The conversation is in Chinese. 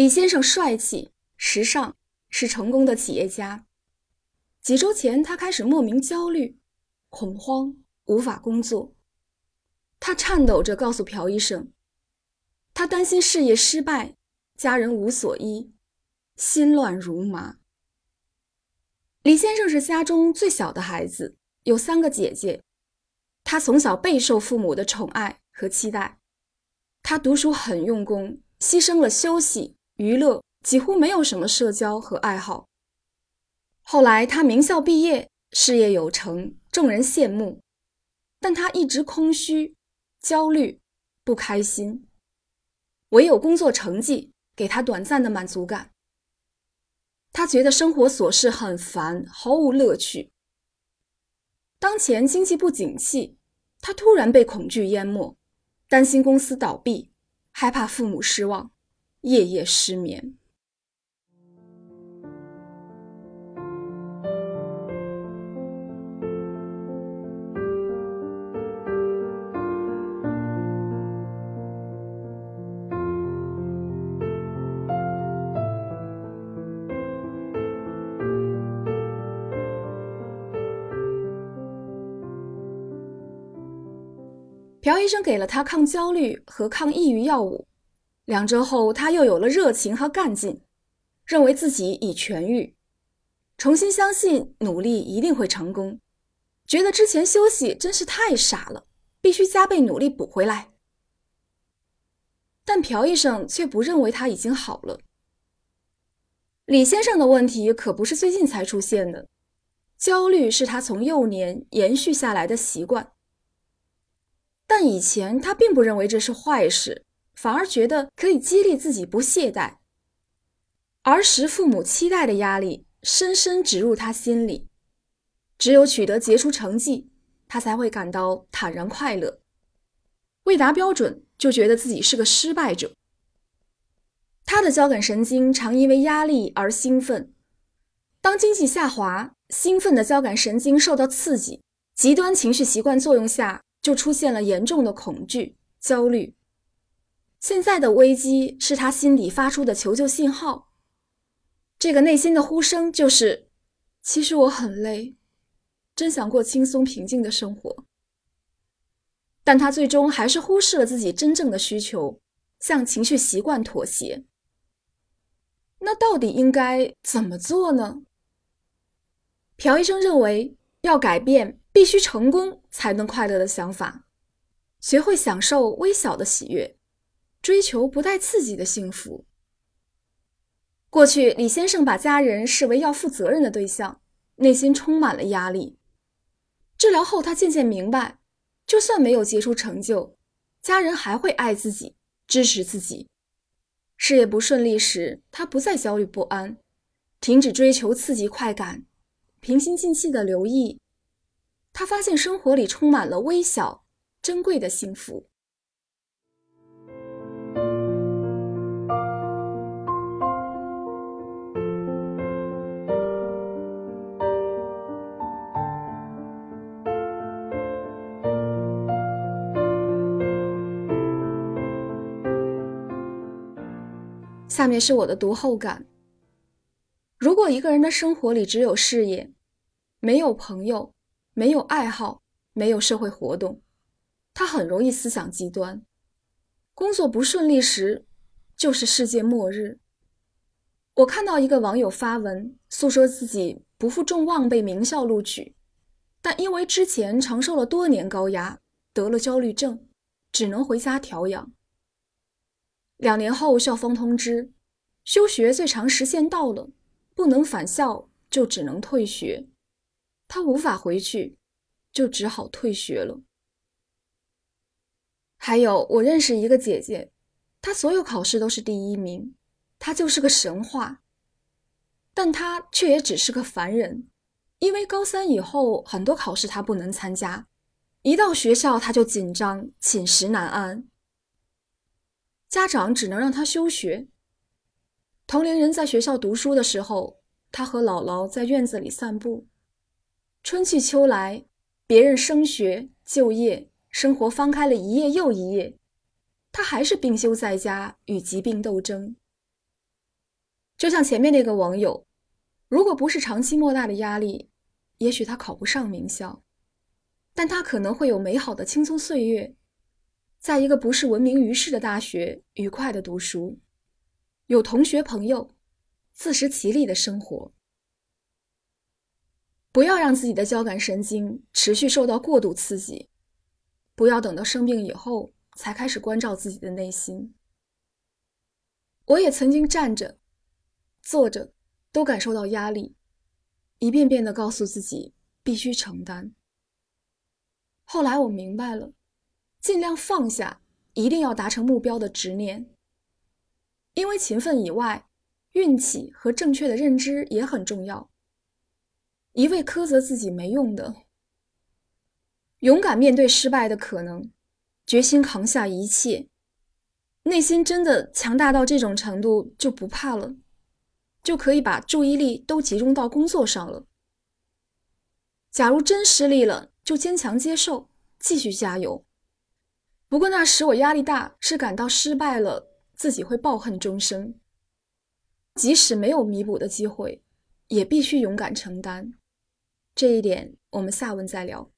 李先生帅气、时尚，是成功的企业家。几周前，他开始莫名焦虑、恐慌，无法工作。他颤抖着告诉朴医生，他担心事业失败，家人无所依，心乱如麻。李先生是家中最小的孩子，有三个姐姐。他从小备受父母的宠爱和期待。他读书很用功，牺牲了休息、娱乐，几乎没有什么社交和爱好。后来他名校毕业，事业有成，众人羡慕，但他一直空虚、焦虑、不开心。唯有工作成绩给他短暂的满足感。他觉得生活琐事很烦，毫无乐趣。当前经济不景气，他突然被恐惧淹没，担心公司倒闭，害怕父母失望，夜夜失眠。朴医生给了他抗焦虑和抗抑郁药物，两周后，他又有了热情和干劲，认为自己已痊愈，重新相信努力一定会成功，觉得之前休息真是太傻了，必须加倍努力补回来。但朴医生却不认为他已经好了。李先生的问题可不是最近才出现的，焦虑是他从幼年延续下来的习惯。但以前他并不认为这是坏事，反而觉得可以激励自己不懈怠。儿时父母期待的压力深深植入他心里，只有取得杰出成绩，他才会感到坦然快乐。未达标准就觉得自己是个失败者。他的交感神经常因为压力而兴奋，当经济下滑，兴奋的交感神经受到刺激，极端情绪习惯作用下。就出现了严重的恐惧、焦虑。现在的危机是他心底发出的求救信号。这个内心的呼声就是：其实我很累，真想过轻松平静的生活。但他最终还是忽视了自己真正的需求，向情绪习惯妥协。那到底应该怎么做呢？朴医生认为要改变。必须成功才能快乐的想法，学会享受微小的喜悦，追求不带刺激的幸福。过去，李先生把家人视为要负责任的对象，内心充满了压力。治疗后，他渐渐明白，就算没有杰出成就，家人还会爱自己、支持自己。事业不顺利时，他不再焦虑不安，停止追求刺激快感，平心静气的留意。他发现生活里充满了微小、珍贵的幸福。下面是我的读后感：如果一个人的生活里只有事业，没有朋友，没有爱好，没有社会活动，他很容易思想极端。工作不顺利时，就是世界末日。我看到一个网友发文诉说自己不负众望被名校录取，但因为之前承受了多年高压，得了焦虑症，只能回家调养。两年后，校方通知，休学最长时限到了，不能返校，就只能退学。他无法回去，就只好退学了。还有，我认识一个姐姐，她所有考试都是第一名，她就是个神话。但她却也只是个凡人，因为高三以后很多考试她不能参加，一到学校她就紧张，寝食难安，家长只能让他休学。同龄人在学校读书的时候，他和姥姥在院子里散步。春去秋来，别人升学、就业、生活翻开了一页又一页，他还是病休在家，与疾病斗争。就像前面那个网友，如果不是长期莫大的压力，也许他考不上名校，但他可能会有美好的青葱岁月，在一个不是闻名于世的大学愉快的读书，有同学朋友，自食其力的生活。不要让自己的交感神经持续受到过度刺激，不要等到生病以后才开始关照自己的内心。我也曾经站着。坐着，都感受到压力，一遍遍的告诉自己必须承担。后来我明白了，尽量放下一定要达成目标的执念，因为勤奋以外，运气和正确的认知也很重要。一味苛责自己没用的，勇敢面对失败的可能，决心扛下一切，内心真的强大到这种程度就不怕了。就可以把注意力都集中到工作上了。假如真失利了，就坚强接受，继续加油。不过那时我压力大，是感到失败了，自己会抱恨终生。即使没有弥补的机会，也必须勇敢承担。这一点我们下文再聊。